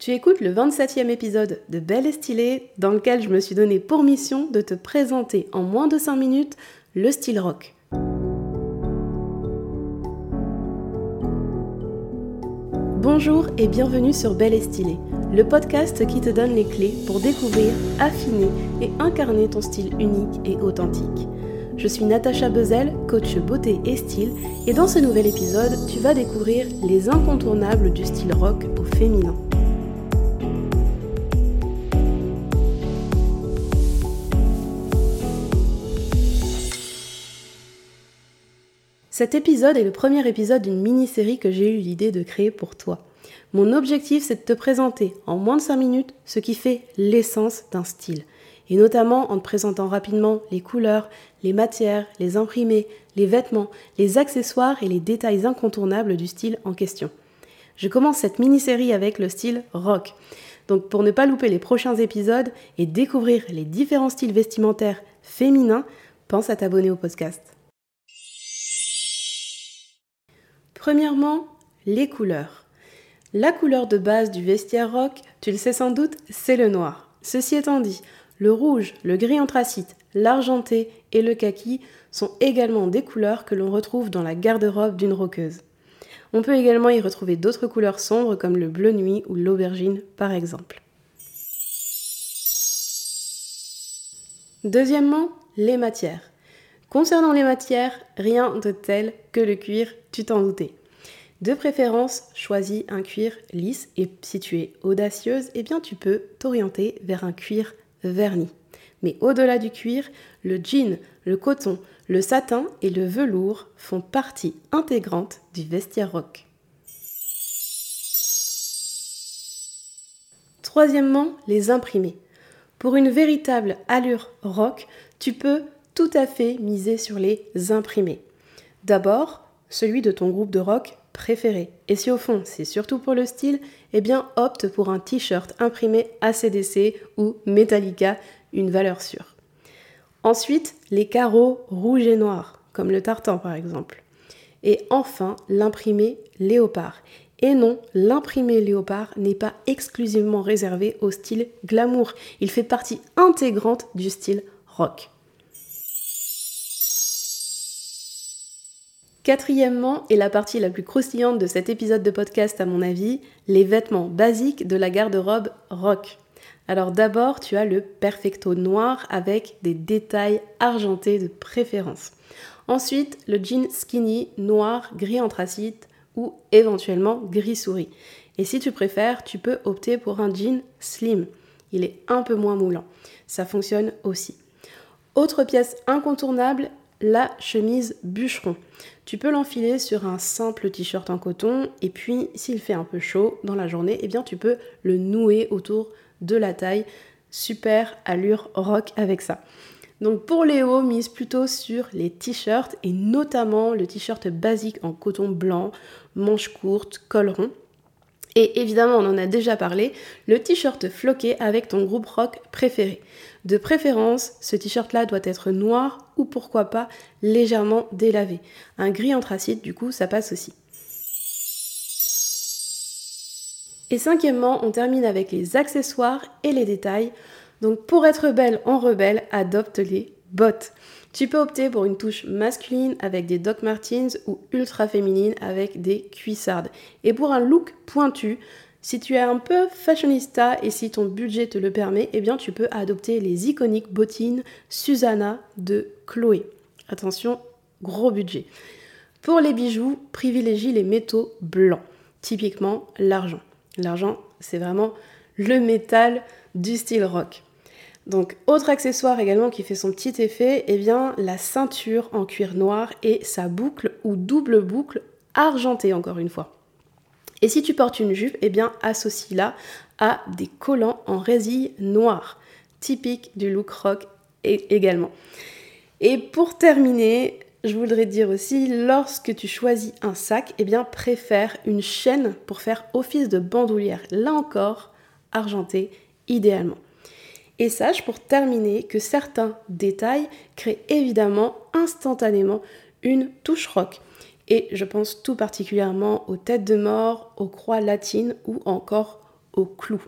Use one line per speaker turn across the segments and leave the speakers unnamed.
Tu écoutes le 27e épisode de Belle et Stylée dans lequel je me suis donné pour mission de te présenter en moins de 5 minutes le style rock. Bonjour et bienvenue sur Belle et Stylée, le podcast qui te donne les clés pour découvrir, affiner et incarner ton style unique et authentique. Je suis Natacha Bezel, coach beauté et style, et dans ce nouvel épisode, tu vas découvrir les incontournables du style rock au féminin. Cet épisode est le premier épisode d'une mini-série que j'ai eu l'idée de créer pour toi. Mon objectif, c'est de te présenter en moins de 5 minutes ce qui fait l'essence d'un style. Et notamment en te présentant rapidement les couleurs, les matières, les imprimés, les vêtements, les accessoires et les détails incontournables du style en question. Je commence cette mini-série avec le style rock. Donc pour ne pas louper les prochains épisodes et découvrir les différents styles vestimentaires féminins, pense à t'abonner au podcast. Premièrement, les couleurs. La couleur de base du vestiaire rock, tu le sais sans doute, c'est le noir. Ceci étant dit, le rouge, le gris anthracite, l'argenté et le kaki sont également des couleurs que l'on retrouve dans la garde-robe d'une roqueuse. On peut également y retrouver d'autres couleurs sombres comme le bleu nuit ou l'aubergine par exemple. Deuxièmement, les matières. Concernant les matières, rien de tel que le cuir, tu t'en doutais. De préférence, choisis un cuir lisse et si tu es audacieuse, eh bien tu peux t'orienter vers un cuir verni. Mais au-delà du cuir, le jean, le coton, le satin et le velours font partie intégrante du vestiaire rock. Troisièmement, les imprimés. Pour une véritable allure rock, tu peux tout à fait miser sur les imprimés. D'abord, celui de ton groupe de rock préféré. Et si au fond c'est surtout pour le style, eh bien opte pour un t-shirt imprimé ACDC ou Metallica, une valeur sûre. Ensuite, les carreaux rouges et noirs, comme le tartan par exemple. Et enfin, l'imprimé léopard. Et non, l'imprimé léopard n'est pas exclusivement réservé au style glamour, il fait partie intégrante du style rock. Quatrièmement, et la partie la plus croustillante de cet épisode de podcast à mon avis, les vêtements basiques de la garde-robe rock. Alors d'abord, tu as le perfecto noir avec des détails argentés de préférence. Ensuite, le jean skinny noir, gris anthracite ou éventuellement gris souris. Et si tu préfères, tu peux opter pour un jean slim. Il est un peu moins moulant. Ça fonctionne aussi. Autre pièce incontournable, la chemise bûcheron. Tu peux l'enfiler sur un simple t-shirt en coton et puis s'il fait un peu chaud dans la journée, eh bien tu peux le nouer autour de la taille. Super allure rock avec ça. Donc pour hauts, mise plutôt sur les t-shirts et notamment le t-shirt basique en coton blanc, manches courtes, col rond. Et évidemment, on en a déjà parlé, le t-shirt floqué avec ton groupe rock préféré. De préférence, ce t-shirt-là doit être noir ou pourquoi pas légèrement délavé. Un gris anthracite, du coup, ça passe aussi. Et cinquièmement, on termine avec les accessoires et les détails. Donc pour être belle en rebelle, adopte les bottes. Tu peux opter pour une touche masculine avec des Doc Martens ou ultra féminine avec des cuissardes. Et pour un look pointu, si tu es un peu fashionista et si ton budget te le permet, eh bien tu peux adopter les iconiques bottines Susanna de Chloé. Attention, gros budget. Pour les bijoux, privilégie les métaux blancs, typiquement l'argent. L'argent, c'est vraiment le métal du style rock. Donc, autre accessoire également qui fait son petit effet, eh bien la ceinture en cuir noir et sa boucle ou double boucle argentée encore une fois. Et si tu portes une jupe, eh bien associe-la à des collants en résille noire, typique du look rock également. Et pour terminer, je voudrais dire aussi, lorsque tu choisis un sac, eh bien préfère une chaîne pour faire office de bandoulière. Là encore, argenté idéalement. Et sache pour terminer que certains détails créent évidemment instantanément une touche rock et je pense tout particulièrement aux têtes de mort, aux croix latines ou encore au clou.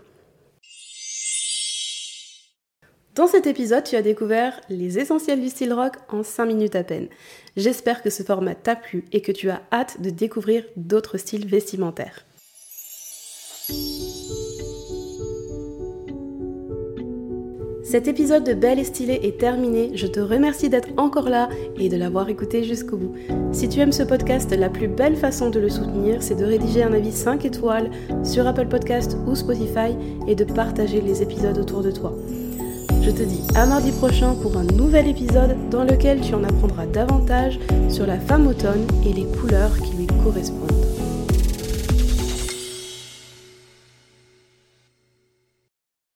Dans cet épisode, tu as découvert les essentiels du style rock en 5 minutes à peine. J'espère que ce format t'a plu et que tu as hâte de découvrir d'autres styles vestimentaires. Cet épisode de Belle et Stylée est terminé. Je te remercie d'être encore là et de l'avoir écouté jusqu'au bout. Si tu aimes ce podcast, la plus belle façon de le soutenir, c'est de rédiger un avis 5 étoiles sur Apple Podcast ou Spotify et de partager les épisodes autour de toi. Je te dis à mardi prochain pour un nouvel épisode dans lequel tu en apprendras davantage sur la femme automne et les couleurs qui lui correspondent.